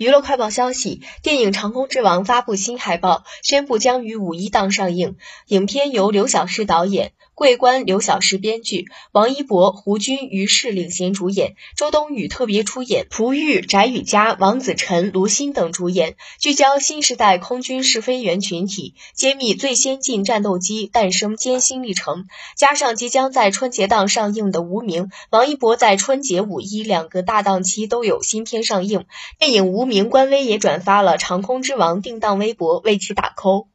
娱乐快报消息：电影《长空之王》发布新海报，宣布将于五一档上映。影片由刘晓诗导演，桂冠刘晓诗编剧，王一博、胡军、于适领衔主演，周冬雨特别出演，朴玉、翟雨佳、王子晨、卢鑫等主演。聚焦新时代空军试飞员群体，揭秘最先进战斗机诞生艰辛历程。加上即将在春节档上映的《无名》，王一博在春节、五一两个大档期都有新片上映。电影《无名》名官微也转发了《长空之王》定档微博，为其打 call。